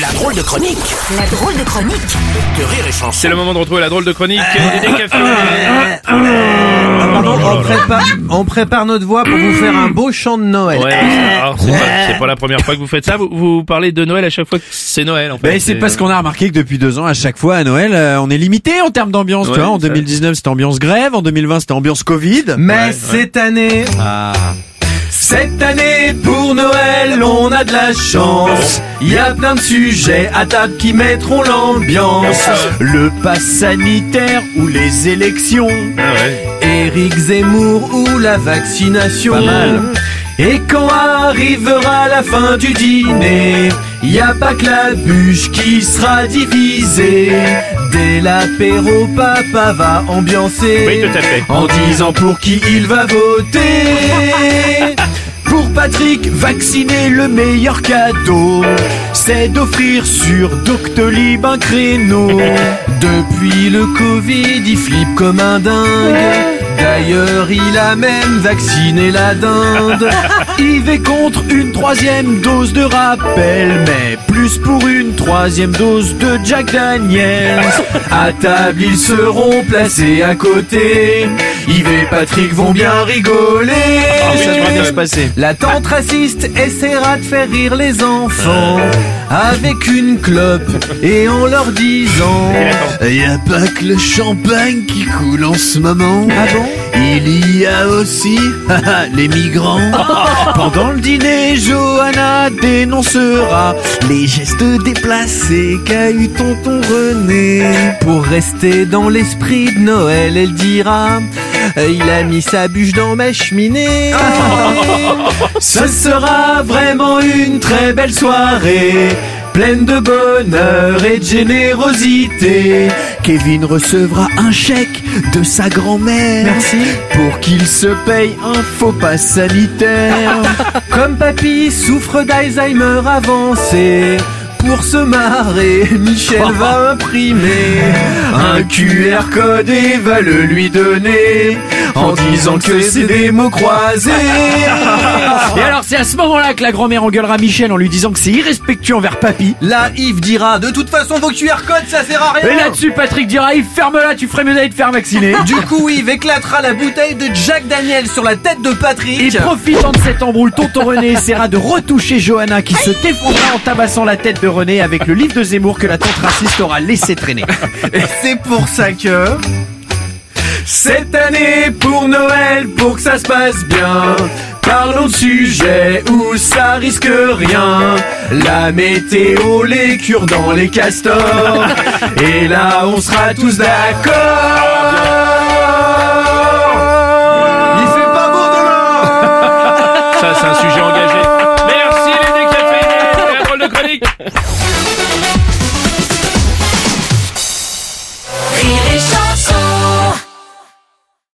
La drôle de chronique La drôle de chronique de Rire et Chanson. C'est le moment de retrouver la drôle de chronique des cafés. Pardon, on prépare, on prépare notre voix pour vous faire un beau chant de Noël. Ouais, alors, c'est pas, c'est pas la première fois que vous faites ça. Vous, vous parlez de Noël à chaque fois que c'est Noël, en fait. Ben, c'est parce qu'on a remarqué que depuis deux ans, à chaque fois à Noël, euh, on est limité en termes d'ambiance. Ouais, tu vois, en ça- 2019, c'était ambiance grève. En 2020, c'était ambiance Covid. Mais cette année, cette année pour Noël, on a de la chance. Il y a plein de sujets à table qui mettront l'ambiance. Le pass sanitaire ou les élections. Ah. Éric Zemmour ou la vaccination. Pas mal. Et quand arrivera la fin du dîner, y a pas que la bûche qui sera divisée. Dès l'apéro, papa va ambiancer. Oui, tout à fait. En disant pour qui il va voter. Patrick, vacciner le meilleur cadeau, c'est d'offrir sur Doctolib un créneau. Depuis le Covid, il flippe comme un dingue. D'ailleurs, il a même vacciné la dinde. Il va contre une troisième dose de rappel, mais plus pour une troisième dose de Jack Daniels. À table, ils seront placés à côté. Yves et Patrick vont bien rigoler. ça devrait bien se passer. La tante raciste essaiera de faire rire les enfants avec une clope et en leur disant Y a pas que le champagne qui coule en ce moment. Ah bon Il y a aussi les migrants. Pendant le dîner, Johanna dénoncera les gestes déplacés qu'a eu tonton René. Pour rester dans l'esprit de Noël, elle dira euh, Il a mis sa bûche dans ma cheminée. Ce sera vraiment une très belle soirée. Pleine de bonheur et de générosité. Kevin recevra un chèque de sa grand-mère. Merci. Pour qu'il se paye un faux pas sanitaire. Comme papy souffre d'Alzheimer avancé. Pour se marrer, Michel va imprimer un QR code et va le lui donner en disant que c'est des mots croisés. Et alors c'est à ce moment-là que la grand-mère engueulera Michel en lui disant que c'est irrespectueux envers papy. Là, Yves dira De toute façon, vos QR codes, ça sert à rien. Et là-dessus, Patrick dira, il ferme-la, tu ferais mieux d'aller te faire vacciner. Du coup, Yves éclatera la bouteille de Jack Daniel sur la tête de Patrick. Et profitant de cette embrouille, tonton René essaiera de retoucher Johanna qui se défendra en tabassant la tête de avec le livre de Zemmour que la tante raciste aura laissé traîner. Et c'est pour ça que... Cette année pour Noël, pour que ça se passe bien, parlons de sujets où ça risque rien. La météo, les cures dans les castors, et là on sera tous d'accord. Il fait pas beau demain. ça c'est un sujet en